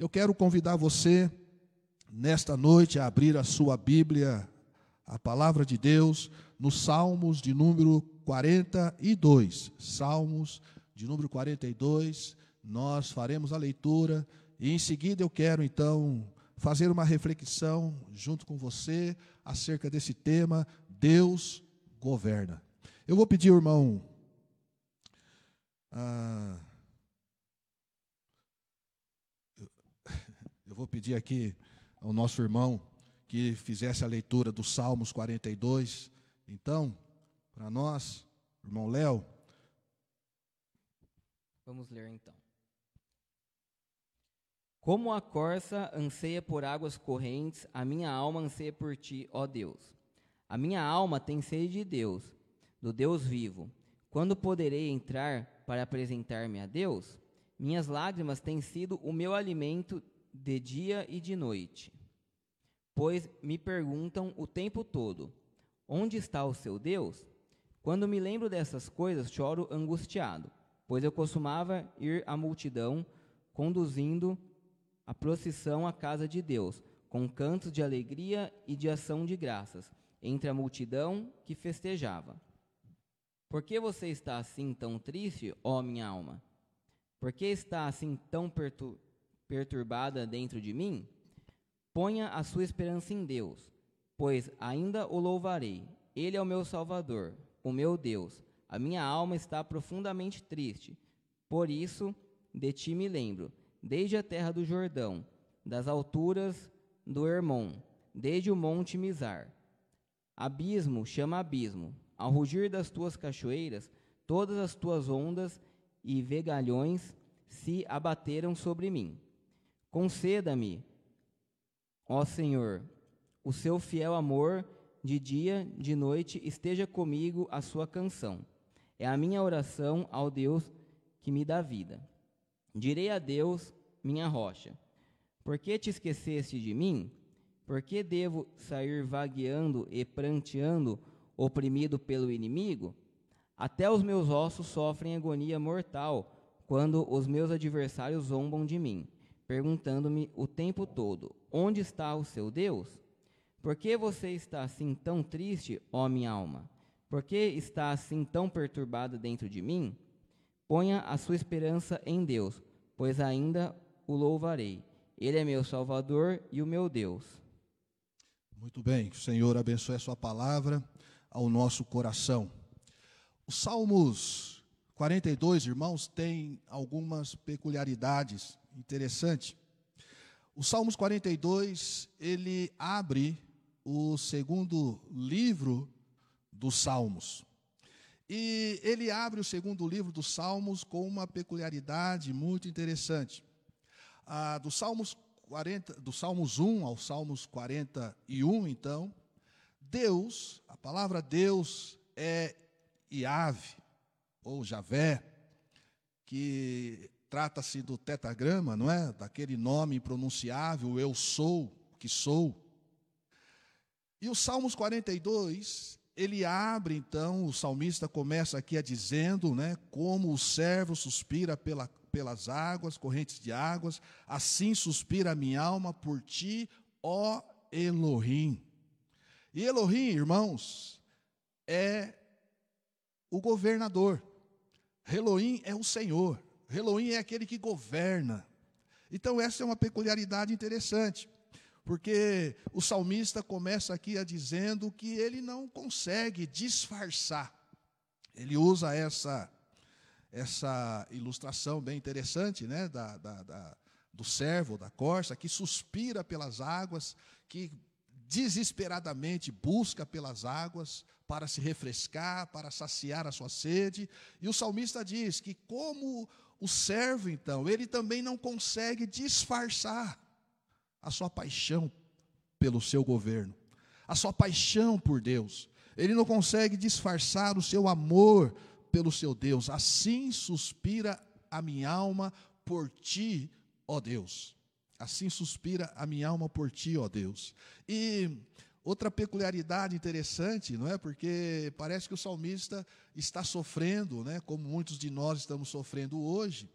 Eu quero convidar você, nesta noite, a abrir a sua Bíblia, a palavra de Deus, nos Salmos de número 42. Salmos de número 42, nós faremos a leitura e em seguida eu quero então fazer uma reflexão junto com você acerca desse tema: Deus governa. Eu vou pedir, irmão. Ah, eu vou pedir aqui ao nosso irmão que fizesse a leitura dos Salmos 42. Então, para nós, irmão Léo. Vamos ler então. Como a corça anseia por águas correntes, a minha alma anseia por ti, ó Deus. A minha alma tem sede de Deus, do Deus vivo. Quando poderei entrar para apresentar-me a Deus? Minhas lágrimas têm sido o meu alimento de dia e de noite. Pois me perguntam o tempo todo: onde está o seu Deus? Quando me lembro dessas coisas, choro angustiado, pois eu costumava ir à multidão conduzindo a procissão à casa de Deus, com cantos de alegria e de ação de graças, entre a multidão que festejava. Por que você está assim tão triste, ó minha alma? Por que está assim tão pertur perturbada dentro de mim? Ponha a sua esperança em Deus, pois ainda o louvarei. Ele é o meu Salvador, o meu Deus. A minha alma está profundamente triste. Por isso, de ti me lembro desde a terra do Jordão, das alturas do Hermon, desde o monte Mizar. Abismo chama abismo, ao rugir das tuas cachoeiras, todas as tuas ondas e vegalhões se abateram sobre mim. Conceda-me, ó Senhor, o seu fiel amor, de dia, de noite, esteja comigo a sua canção. É a minha oração ao Deus que me dá vida. Direi a Deus, minha rocha: Por que te esqueceste de mim? Por que devo sair vagueando e pranteando, oprimido pelo inimigo? Até os meus ossos sofrem agonia mortal quando os meus adversários zombam de mim, perguntando-me o tempo todo: Onde está o seu Deus? Por que você está assim tão triste, ó minha alma? Por que está assim tão perturbada dentro de mim? Ponha a sua esperança em Deus, pois ainda o louvarei. Ele é meu Salvador e o meu Deus. Muito bem, que o Senhor abençoe a sua palavra ao nosso coração. Os Salmos 42, irmãos, tem algumas peculiaridades interessantes. O Salmos 42, ele abre o segundo livro dos Salmos. E ele abre o segundo livro dos Salmos com uma peculiaridade muito interessante. Ah, do, Salmos 40, do Salmos 1 ao Salmos 41, então, Deus, a palavra Deus é Iave, ou Javé, que trata-se do tetagrama, não é? Daquele nome impronunciável, eu sou, que sou. E o Salmos 42 ele abre então, o salmista começa aqui a dizendo, né, como o servo suspira pela, pelas águas, correntes de águas, assim suspira a minha alma por ti, ó Elohim. E Elohim, irmãos, é o governador. Elohim é o Senhor. Elohim é aquele que governa. Então essa é uma peculiaridade interessante. Porque o salmista começa aqui a dizendo que ele não consegue disfarçar. Ele usa essa essa ilustração bem interessante, né, da, da, da, do servo, da corça, que suspira pelas águas, que desesperadamente busca pelas águas para se refrescar, para saciar a sua sede. E o salmista diz que, como o servo, então, ele também não consegue disfarçar a sua paixão pelo seu governo, a sua paixão por Deus. Ele não consegue disfarçar o seu amor pelo seu Deus. Assim suspira a minha alma por ti, ó Deus. Assim suspira a minha alma por ti, ó Deus. E outra peculiaridade interessante, não é? Porque parece que o salmista está sofrendo, né, como muitos de nós estamos sofrendo hoje,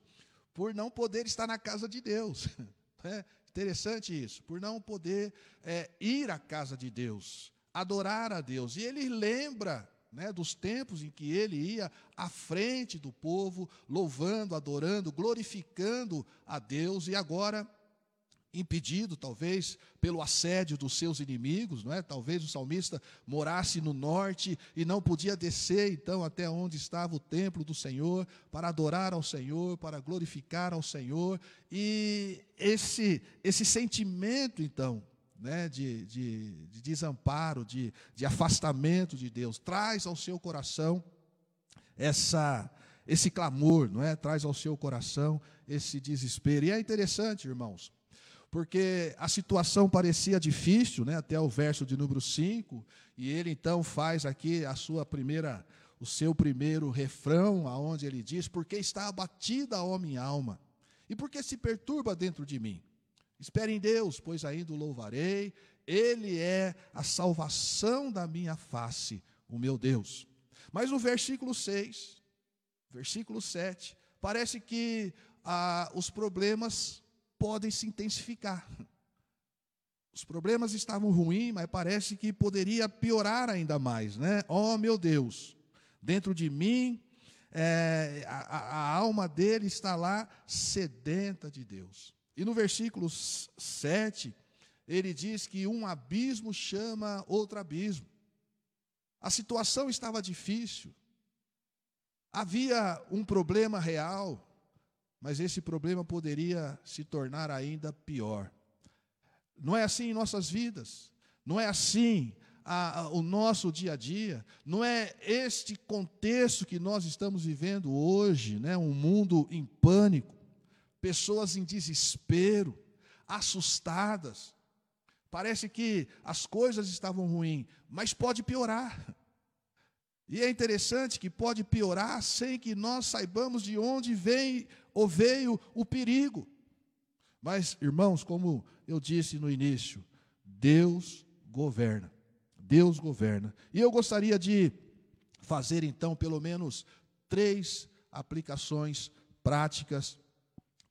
por não poder estar na casa de Deus. É interessante isso, por não poder é, ir à casa de Deus, adorar a Deus. E ele lembra né, dos tempos em que ele ia à frente do povo, louvando, adorando, glorificando a Deus, e agora impedido, talvez, pelo assédio dos seus inimigos, não é? Talvez o salmista morasse no norte e não podia descer, então, até onde estava o templo do Senhor, para adorar ao Senhor, para glorificar ao Senhor. E esse, esse sentimento, então, né, de, de, de desamparo, de, de afastamento de Deus, traz ao seu coração essa esse clamor, não é? Traz ao seu coração esse desespero. E é interessante, irmãos, porque a situação parecia difícil, né, até o verso de número 5, e ele então faz aqui a sua primeira o seu primeiro refrão, aonde ele diz: "Porque está abatida a minha alma, e porque se perturba dentro de mim. Espere em Deus, pois ainda o louvarei, ele é a salvação da minha face, o meu Deus." Mas o versículo 6, versículo 7, parece que ah, os problemas podem se intensificar. Os problemas estavam ruins, mas parece que poderia piorar ainda mais, né? Oh, meu Deus, dentro de mim, é, a, a, alma dele está lá sedenta de Deus. E no versículo 7, ele diz que um abismo chama outro abismo. A situação estava difícil, havia um problema real, mas esse problema poderia se tornar ainda pior. Não é assim em nossas vidas, não é assim a, a, o nosso dia a dia, não é este contexto que nós estamos vivendo hoje, né? um mundo em pânico, pessoas em desespero, assustadas. Parece que as coisas estavam ruins, mas pode piorar. E é interessante que pode piorar sem que nós saibamos de onde vem ou veio o perigo. Mas, irmãos, como eu disse no início, Deus governa. Deus governa. E eu gostaria de fazer então pelo menos três aplicações práticas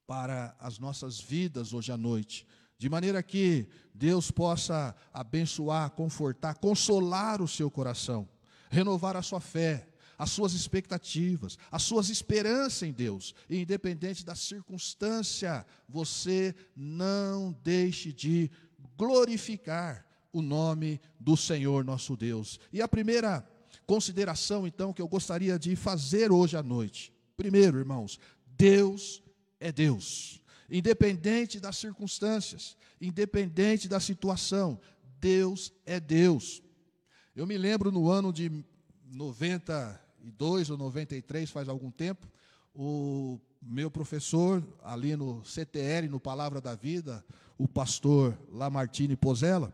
para as nossas vidas hoje à noite, de maneira que Deus possa abençoar, confortar, consolar o seu coração, renovar a sua fé, as suas expectativas, as suas esperanças em Deus. E independente da circunstância, você não deixe de glorificar o nome do Senhor nosso Deus. E a primeira consideração, então, que eu gostaria de fazer hoje à noite. Primeiro, irmãos, Deus é Deus. Independente das circunstâncias, independente da situação, Deus é Deus. Eu me lembro no ano de 90 92 ou 93, faz algum tempo, o meu professor, ali no CTL, no Palavra da Vida, o pastor Lamartine Pozella,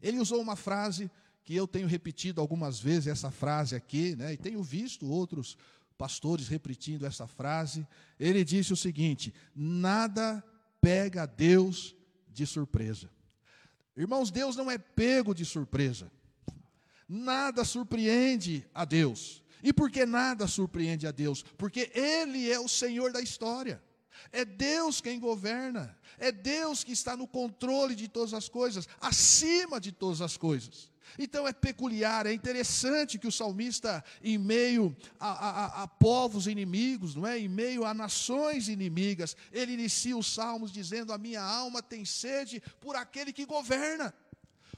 ele usou uma frase que eu tenho repetido algumas vezes, essa frase aqui, né, e tenho visto outros pastores repetindo essa frase. Ele disse o seguinte: nada pega Deus de surpresa. Irmãos, Deus não é pego de surpresa. Nada surpreende a Deus. E por que nada surpreende a Deus? Porque Ele é o Senhor da história. É Deus quem governa. É Deus que está no controle de todas as coisas, acima de todas as coisas. Então é peculiar, é interessante que o salmista, em meio a, a, a, povos inimigos, não é? Em meio a nações inimigas, ele inicia os salmos dizendo: A minha alma tem sede por aquele que governa,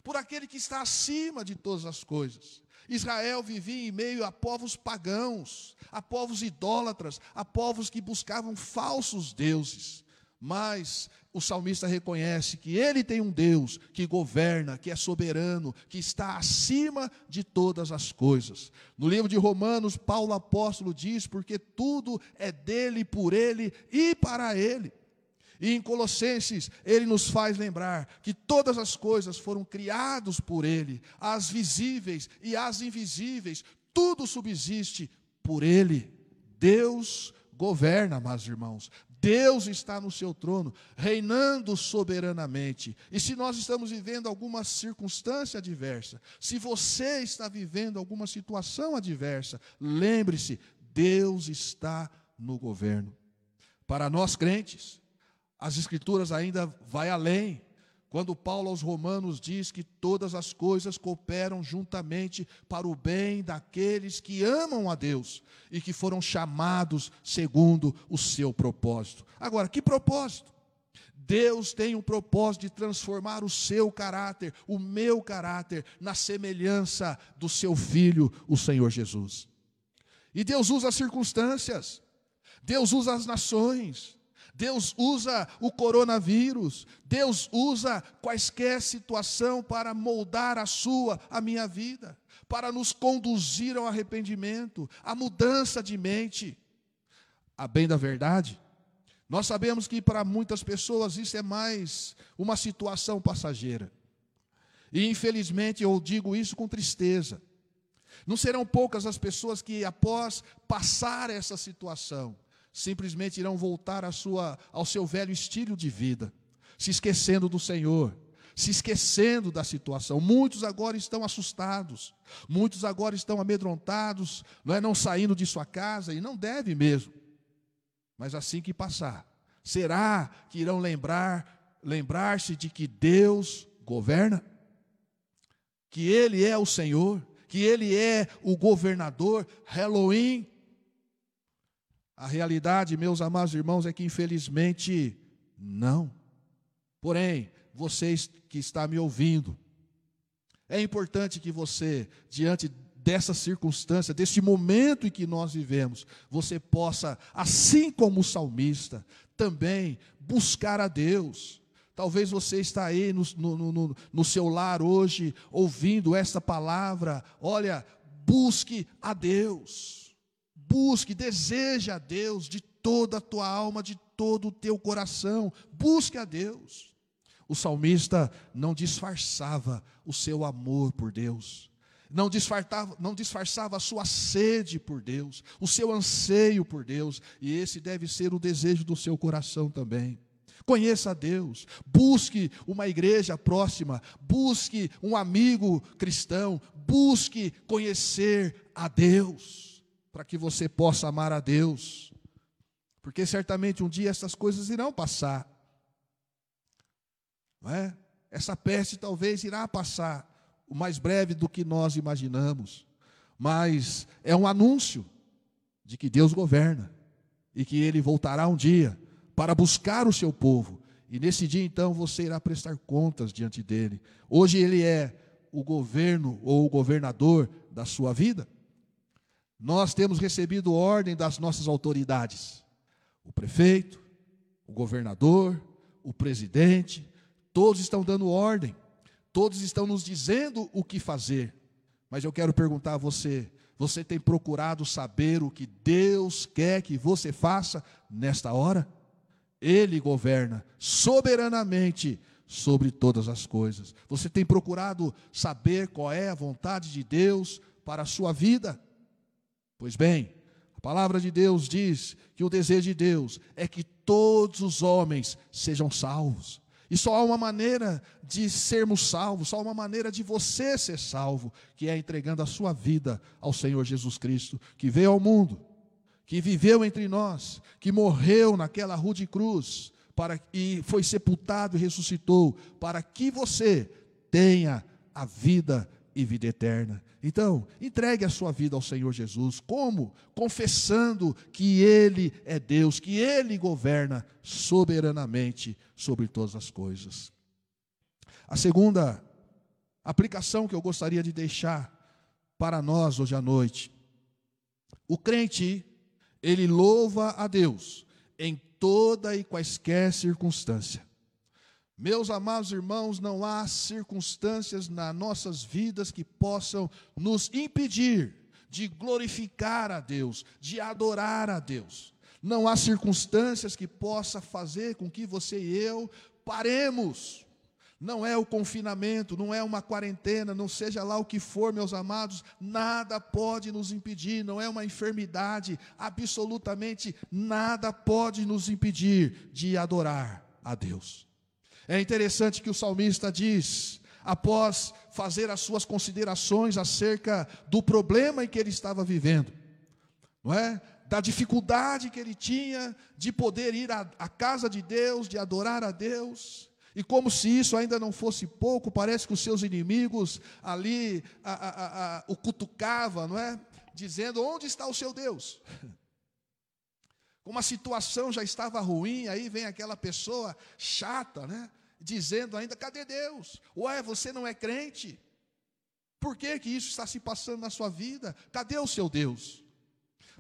por aquele que está acima de todas as coisas. Israel vivia em meio a povos pagãos, a povos idólatras, a povos que buscavam falsos deuses. Mas o salmista reconhece que ele tem um Deus que governa, que é soberano, que está acima de todas as coisas. No livro de Romanos, Paulo apóstolo diz: porque tudo é dele, por ele e para ele. E em Colossenses, ele nos faz lembrar que todas as coisas foram criadas por ele, as visíveis e as invisíveis, tudo subsiste por ele. Deus governa, amados irmãos. Deus está no seu trono, reinando soberanamente. E se nós estamos vivendo alguma circunstância adversa, se você está vivendo alguma situação adversa, lembre-se, Deus está no governo. Para nós crentes, As Escrituras ainda vai além. Quando Paulo aos Romanos diz que todas as coisas cooperam juntamente para o bem daqueles que amam a Deus e que foram chamados segundo o seu propósito. Agora, que propósito? Deus tem um propósito de transformar o seu caráter, o meu caráter, na semelhança do seu filho, o Senhor Jesus. E Deus usa as circunstâncias, Deus usa as nações, Deus usa o coronavírus, Deus usa quaisquer situação para moldar a sua, a minha vida, para nos conduzir ao arrependimento, à mudança de mente. A bem da verdade, nós sabemos que para muitas pessoas isso é mais uma situação passageira. E infelizmente eu digo isso com tristeza. Não serão poucas as pessoas que após passar essa situação, simplesmente irão voltar à sua, ao seu velho estilo de vida, se esquecendo do Senhor, se esquecendo da situação. Muitos agora estão assustados, muitos agora estão amedrontados, não é não saindo de sua casa e não deve mesmo. Mas assim que passar, será que irão lembrar, lembrar-se de que Deus governa? Que ele é o Senhor, que ele é o governador, Halloween a realidade, meus amados irmãos, é que infelizmente não. Porém, vocês que está me ouvindo, é importante que você, diante dessa circunstância, desse momento em que nós vivemos, você possa, assim como o salmista, também buscar a Deus. Talvez você está aí no, no, no, no seu lar hoje, ouvindo esta palavra. Olha, busque a Deus busque, deseje a Deus de toda a tua alma, de todo o teu coração, busque a Deus. O salmista não disfarçava o seu amor por Deus, não disfarçava, não disfarçava a sua sede por Deus, o seu anseio por Deus, e esse deve ser o desejo do seu coração também. Conheça a Deus, busque uma igreja próxima, busque um amigo cristão, busque conhecer a Deus para que você possa amar a Deus, porque certamente um dia essas coisas irão passar, não é? Essa peste talvez irá passar o mais breve do que nós imaginamos, mas é um anúncio de que Deus governa e que Ele voltará um dia para buscar o seu povo. E nesse dia então você irá prestar contas diante dele. Hoje ele é o governo ou o governador da sua vida. Nós temos recebido ordem das nossas autoridades, o prefeito, o governador, o presidente, todos estão dando ordem, todos estão nos dizendo o que fazer. Mas eu quero perguntar a você: você tem procurado saber o que Deus quer que você faça nesta hora? Ele governa soberanamente sobre todas as coisas. Você tem procurado saber qual é a vontade de Deus para a sua vida? Pois bem, a palavra de Deus diz que o desejo de Deus é que todos os homens sejam salvos. E só há uma maneira de sermos salvos, só há uma maneira de você ser salvo, que é entregando a sua vida ao Senhor Jesus Cristo, que veio ao mundo, que viveu entre nós, que morreu naquela rude cruz, para e foi sepultado e ressuscitou, para que você tenha a vida e vida eterna. Então, entregue a sua vida ao Senhor Jesus. Como? Confessando que Ele é Deus, que Ele governa soberanamente sobre todas as coisas. A segunda aplicação que eu gostaria de deixar para nós hoje à noite. O crente, ele louva a Deus em toda e quaisquer circunstância. Meus amados irmãos, não há circunstâncias nas nossas vidas que possam nos impedir de glorificar a Deus, de adorar a Deus. Não há circunstâncias que possa fazer com que você e eu paremos. Não é o confinamento, não é uma quarentena, não seja lá o que for, meus amados, nada pode nos impedir, não é uma enfermidade, absolutamente nada pode nos impedir de adorar a Deus. É interessante que o salmista diz, após fazer as suas considerações acerca do problema em que ele estava vivendo, não é? da dificuldade que ele tinha de poder ir à, casa de Deus, de adorar a Deus. E como se isso ainda não fosse pouco, parece que os seus inimigos ali a, a, a, o cutucavam, não é? Dizendo: onde está o seu Deus? Como a situação já estava ruim, aí vem aquela pessoa chata, né? Dizendo ainda: cadê Deus? Ué, você não é crente? Por que, que isso está se passando na sua vida? Cadê o seu Deus?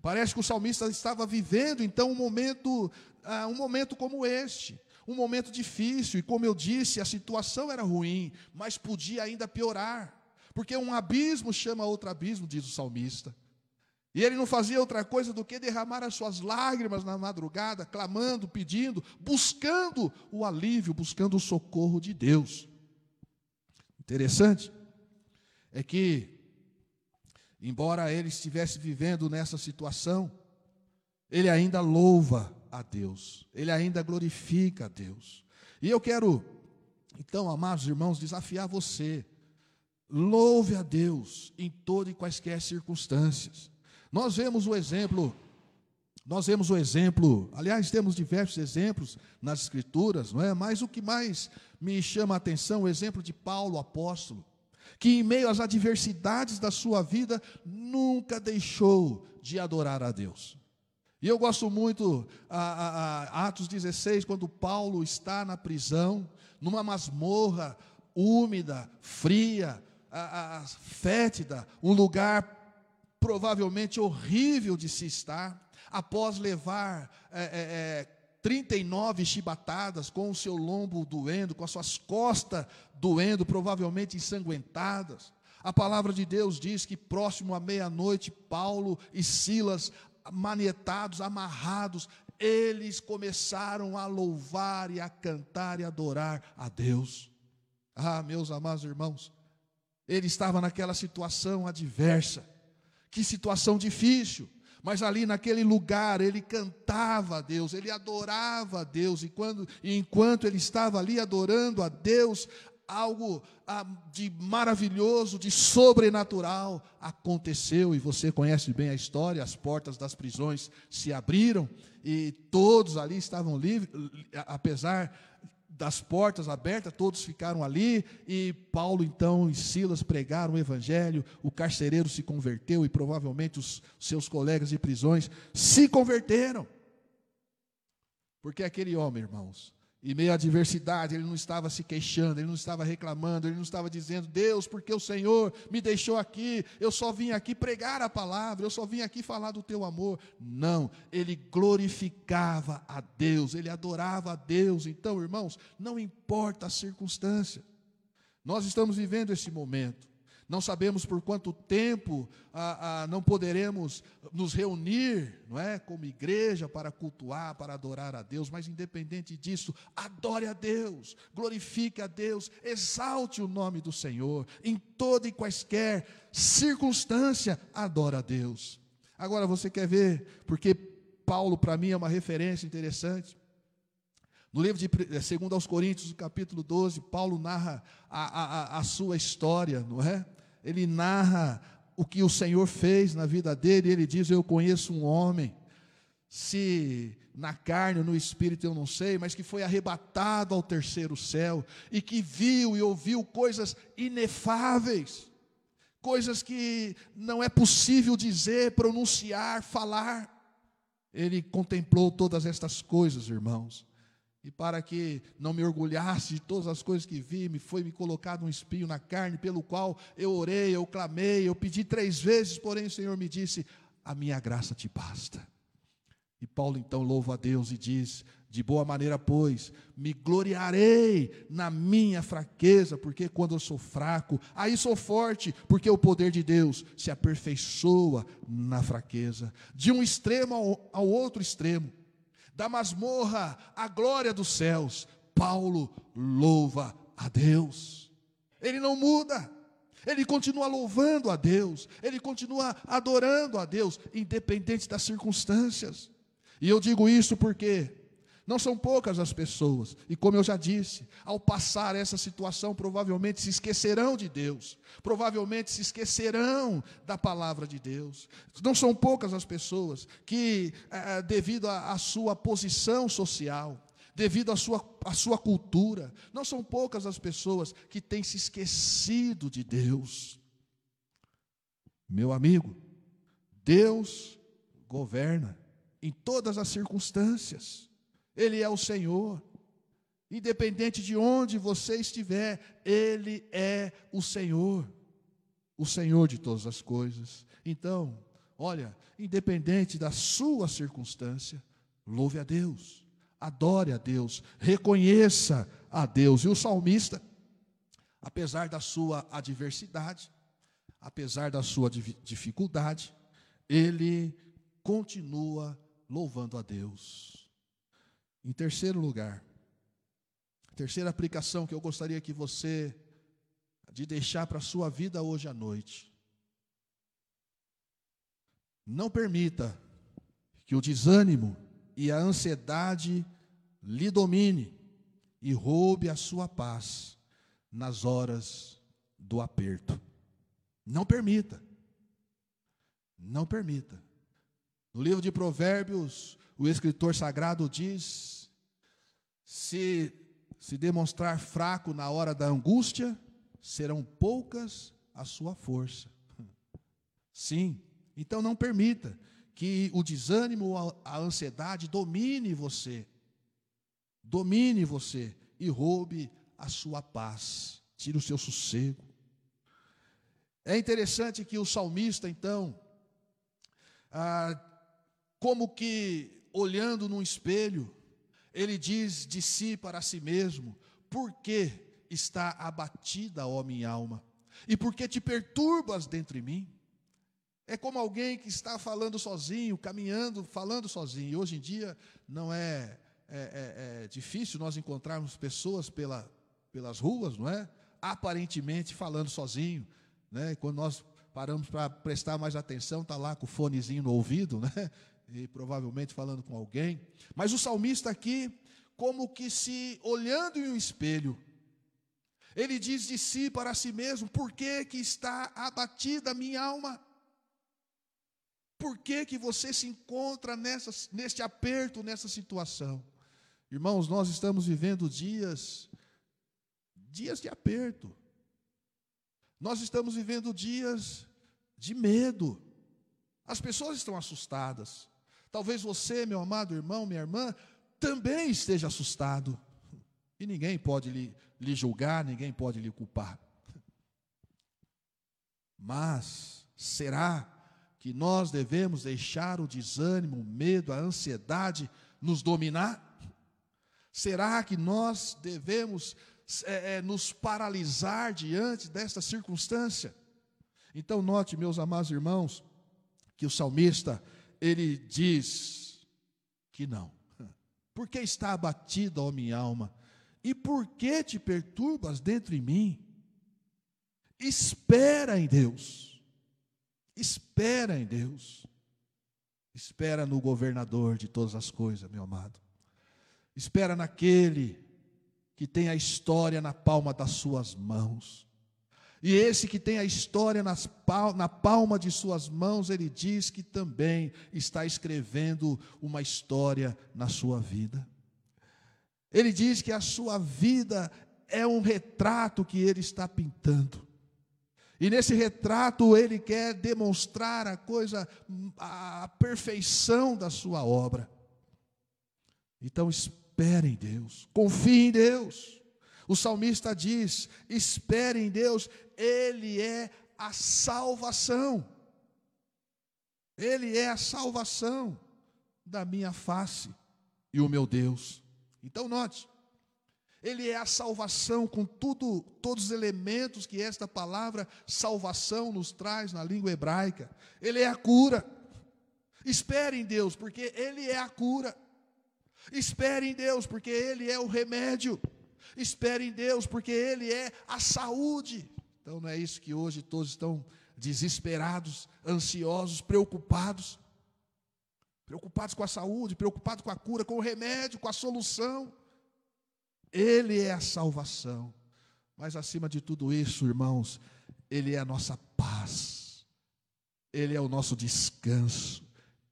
Parece que o salmista estava vivendo então um momento, ah, um momento como este, um momento difícil, e como eu disse, a situação era ruim, mas podia ainda piorar, porque um abismo chama outro abismo, diz o salmista. E ele não fazia outra coisa do que derramar as suas lágrimas na madrugada, clamando, pedindo, buscando o alívio, buscando o socorro de Deus. Interessante é que embora ele estivesse vivendo nessa situação, ele ainda louva a Deus, ele ainda glorifica a Deus. E eu quero, então, amados irmãos, desafiar você. Louve a Deus em todas e quaisquer circunstâncias. Nós vemos o exemplo, nós vemos o exemplo, aliás, temos diversos exemplos nas Escrituras, não é? Mas o que mais me chama a atenção é o exemplo de Paulo, apóstolo que em meio às adversidades da sua vida nunca deixou de adorar a Deus. E eu gosto muito a, a, a Atos 16, quando Paulo está na prisão, numa masmorra úmida, fria, a, fétida, um lugar provavelmente horrível de se estar, após levar é, é, é 39 chibatadas, com o seu lombo doendo, com as suas costas doendo, provavelmente ensanguentadas. A palavra de Deus diz que próximo à meia-noite, Paulo e Silas, manietados, amarrados, eles começaram a louvar e a cantar e adorar a Deus. Ah, meus amados irmãos, ele estava naquela situação adversa, que situação difícil. Mas ali naquele lugar ele cantava a Deus, ele adorava a Deus, e, quando, e enquanto ele estava ali adorando a Deus, algo ah, de maravilhoso, de sobrenatural aconteceu, e você conhece bem a história: as portas das prisões se abriram e todos ali estavam livres, apesar das portas abertas, todos ficaram ali, e Paulo então e Silas pregaram o evangelho, o carcereiro se converteu e provavelmente os seus colegas de prisões se converteram. Porque aquele homem, irmãos, em meio à adversidade, ele não estava se queixando, ele não estava reclamando, ele não estava dizendo, Deus, porque o Senhor me deixou aqui, eu só vim aqui pregar a palavra, eu só vim aqui falar do teu amor. Não, ele glorificava a Deus, ele adorava a Deus. Então, irmãos, não importa a circunstância, nós estamos vivendo esse momento. Não sabemos por quanto tempo ah, ah, não poderemos nos reunir, não é, como igreja para cultuar, para adorar a Deus, mas independente disso, adore a Deus, glorifique a Deus, exalte o nome do Senhor, em toda e quaisquer circunstância, adora a Deus. Agora você quer ver, porque Paulo para mim é uma referência interessante. No livro de 2 eh, aos Coríntios, capítulo 12, Paulo narra a, a, a sua história, não é? Ele narra o que o Senhor fez na vida dele, ele diz: Eu conheço um homem, se na carne ou no espírito eu não sei, mas que foi arrebatado ao terceiro céu e que viu e ouviu coisas inefáveis, coisas que não é possível dizer, pronunciar, falar. Ele contemplou todas estas coisas, irmãos. E para que não me orgulhasse de todas as coisas que vi, me foi me colocado um espinho na carne, pelo qual eu orei, eu clamei, eu pedi três vezes, porém o Senhor me disse: A minha graça te basta. E Paulo então louva a Deus e diz: De boa maneira, pois, me gloriarei na minha fraqueza, porque quando eu sou fraco, aí sou forte, porque o poder de Deus se aperfeiçoa na fraqueza. De um extremo ao, ao outro extremo da masmorra à glória dos céus, Paulo louva a Deus. Ele não muda. Ele continua louvando a Deus, ele continua adorando a Deus, independente das circunstâncias. E eu digo isso porque Não são poucas as pessoas, e como eu já disse, ao passar essa situação, provavelmente se esquecerão de Deus, provavelmente se esquecerão da palavra de Deus. Não são poucas as pessoas que, eh, devido à sua posição social, devido à sua, à sua cultura, não são poucas as pessoas que têm se esquecido de Deus. Meu amigo, Deus governa em todas as circunstâncias. Ele é o Senhor. Independente de onde você estiver, Ele é o Senhor, o Senhor de todas as coisas. Então, olha, independente da sua circunstância, louve a Deus, adore a Deus, reconheça a Deus. E o salmista, apesar da sua adversidade, apesar da sua dificuldade, ele continua louvando a Deus. Em terceiro lugar, terceira aplicação que eu gostaria que você de deixar para a sua vida hoje à noite. Não permita que o desânimo e a ansiedade lhe domine e roube a sua paz nas horas do aperto. Não permita. Não permita. No livro de Provérbios, o escritor sagrado diz: se se demonstrar fraco na hora da angústia, serão poucas a sua força. Sim, então não permita que o desânimo, a ansiedade domine você, domine você e roube a sua paz, tire o seu sossego. É interessante que o salmista, então, ah, como que olhando num espelho, ele diz de si para si mesmo: Por que está abatida, ó minha alma? E por que te perturbas dentro de mim? É como alguém que está falando sozinho, caminhando, falando sozinho. E hoje em dia não é, é, é, é difícil nós encontrarmos pessoas pela, pelas ruas, não é? Aparentemente falando sozinho, né? quando nós paramos para prestar mais atenção, está lá com o fonezinho no ouvido, né? E provavelmente falando com alguém. Mas o salmista aqui, como que se olhando em um espelho, ele diz de si para si mesmo: Por que, que está abatida a minha alma? Por que, que você se encontra nessa, neste aperto, nessa situação? Irmãos, nós estamos vivendo dias, dias de aperto. Nós estamos vivendo dias de medo. As pessoas estão assustadas. Talvez você, meu amado irmão, minha irmã, também esteja assustado. E ninguém pode lhe, lhe julgar, ninguém pode lhe culpar. Mas será que nós devemos deixar o desânimo, o medo, a ansiedade nos dominar? Será que nós devemos é, é, nos paralisar diante desta circunstância? Então, note, meus amados irmãos, que o salmista ele diz que não. Por que está abatida, ó minha alma? E por que te perturbas dentro de mim? Espera em Deus. Espera em Deus. Espera no governador de todas as coisas, meu amado. Espera naquele que tem a história na palma das suas mãos. E esse que tem a história nas, na palma de suas mãos, ele diz que também está escrevendo uma história na sua vida. Ele diz que a sua vida é um retrato que ele está pintando. E nesse retrato ele quer demonstrar a coisa, a perfeição da sua obra. Então espere em Deus, confie em Deus. O salmista diz: espere em Deus, Ele é a salvação. Ele é a salvação da minha face e o meu Deus. Então note, ele é a salvação com tudo, todos os elementos que esta palavra salvação nos traz na língua hebraica. Ele é a cura. Espere em Deus, porque ele é a cura. Espere em Deus, porque ele é o remédio. Espere em Deus, porque Ele é a saúde. Então não é isso que hoje todos estão desesperados, ansiosos, preocupados. preocupados com a saúde, preocupados com a cura, com o remédio, com a solução. Ele é a salvação. Mas acima de tudo isso, irmãos, Ele é a nossa paz, Ele é o nosso descanso,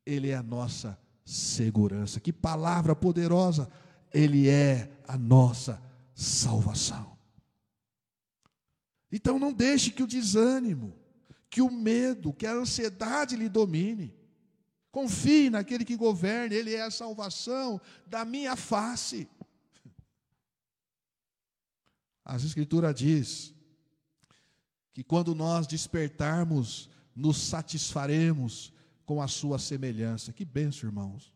Ele é a nossa segurança. Que palavra poderosa! Ele é a nossa salvação. Então não deixe que o desânimo, que o medo, que a ansiedade lhe domine. Confie naquele que governa, Ele é a salvação da minha face. As Escrituras diz que quando nós despertarmos, nos satisfaremos com a sua semelhança. Que benção, irmãos.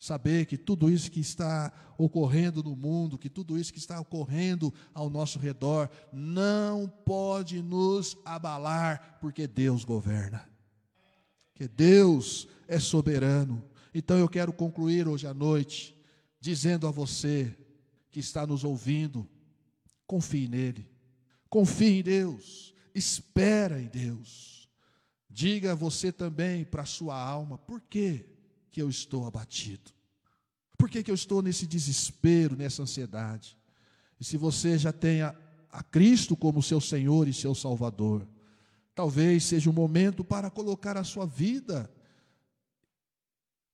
Saber que tudo isso que está ocorrendo no mundo, que tudo isso que está ocorrendo ao nosso redor, não pode nos abalar, porque Deus governa. Que Deus é soberano. Então eu quero concluir hoje à noite dizendo a você que está nos ouvindo, confie nele. Confie em Deus. Espera em Deus. Diga você também para a sua alma, por que que eu estou abatido? Por que, que eu estou nesse desespero, nessa ansiedade? E se você já tenha a Cristo como seu Senhor e seu Salvador, talvez seja o momento para colocar a sua vida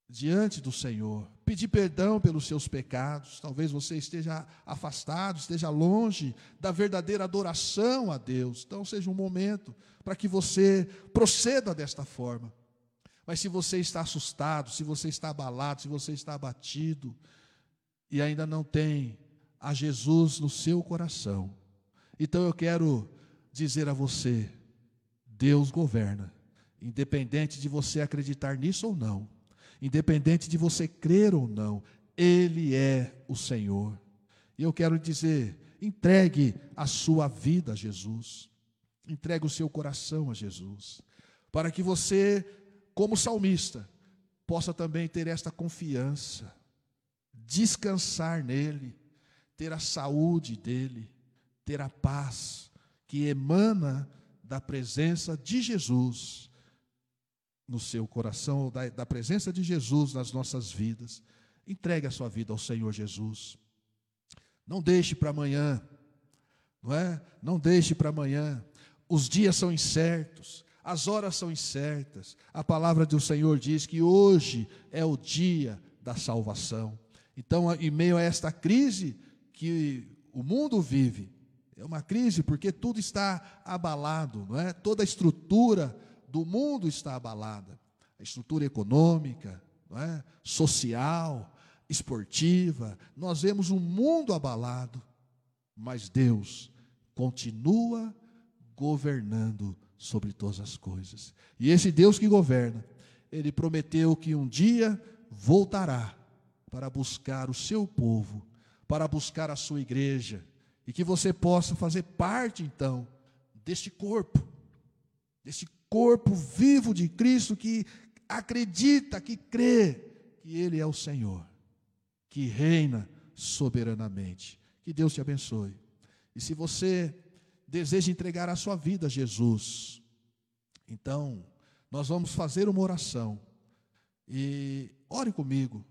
diante do Senhor, pedir perdão pelos seus pecados. Talvez você esteja afastado, esteja longe da verdadeira adoração a Deus. Então, seja um momento para que você proceda desta forma. Mas se você está assustado, se você está abalado, se você está abatido e ainda não tem a Jesus no seu coração, então eu quero dizer a você: Deus governa, independente de você acreditar nisso ou não, independente de você crer ou não, Ele é o Senhor. E eu quero dizer: entregue a sua vida a Jesus, entregue o seu coração a Jesus, para que você como salmista, possa também ter esta confiança, descansar nele, ter a saúde dele, ter a paz que emana da presença de Jesus no seu coração, da, da presença de Jesus nas nossas vidas. Entregue a sua vida ao Senhor Jesus. Não deixe para amanhã, não é? Não deixe para amanhã. Os dias são incertos, as horas são incertas. A palavra do Senhor diz que hoje é o dia da salvação. Então, em meio a esta crise que o mundo vive, é uma crise porque tudo está abalado, não é? Toda a estrutura do mundo está abalada. A estrutura econômica, não é? social, esportiva. Nós vemos um mundo abalado, mas Deus continua governando sobre todas as coisas. E esse Deus que governa, ele prometeu que um dia voltará para buscar o seu povo, para buscar a sua igreja, e que você possa fazer parte então deste corpo, desse corpo vivo de Cristo que acredita, que crê que Ele é o Senhor, que reina soberanamente. Que Deus te abençoe. E se você deseja entregar a sua vida a Jesus, então nós vamos fazer uma oração. E ore comigo.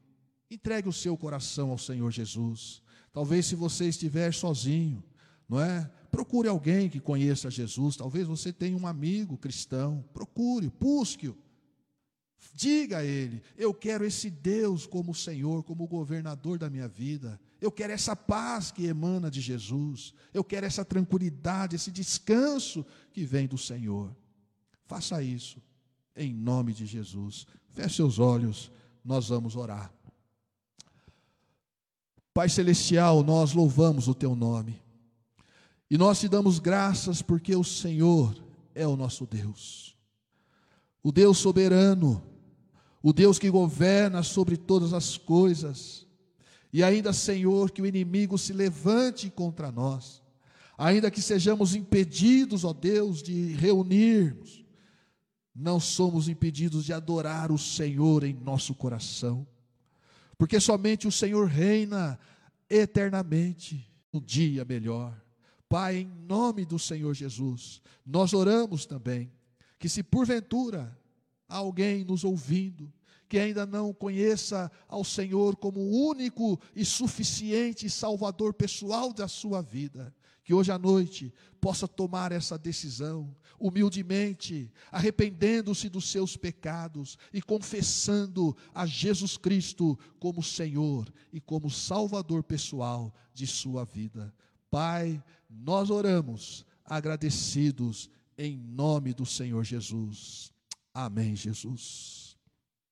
Entregue o seu coração ao Senhor Jesus. Talvez se você estiver sozinho, não é? Procure alguém que conheça Jesus. Talvez você tenha um amigo cristão. Procure, busque-o. Diga a ele: Eu quero esse Deus como Senhor, como governador da minha vida. Eu quero essa paz que emana de Jesus. Eu quero essa tranquilidade, esse descanso que vem do Senhor. Faça isso, em nome de Jesus. Feche seus olhos, nós vamos orar. Pai Celestial, nós louvamos o Teu nome. E nós te damos graças porque o Senhor é o nosso Deus. O Deus soberano o Deus que governa sobre todas as coisas. E ainda, Senhor, que o inimigo se levante contra nós, ainda que sejamos impedidos, ó Deus, de reunirmos, não somos impedidos de adorar o Senhor em nosso coração, porque somente o Senhor reina eternamente, no dia melhor. Pai, em nome do Senhor Jesus, nós oramos também que se porventura alguém nos ouvindo que ainda não conheça ao Senhor como o único e suficiente Salvador pessoal da sua vida, que hoje à noite possa tomar essa decisão, humildemente, arrependendo-se dos seus pecados e confessando a Jesus Cristo como Senhor e como Salvador pessoal de sua vida. Pai, nós oramos agradecidos em nome do Senhor Jesus. Amém, Jesus.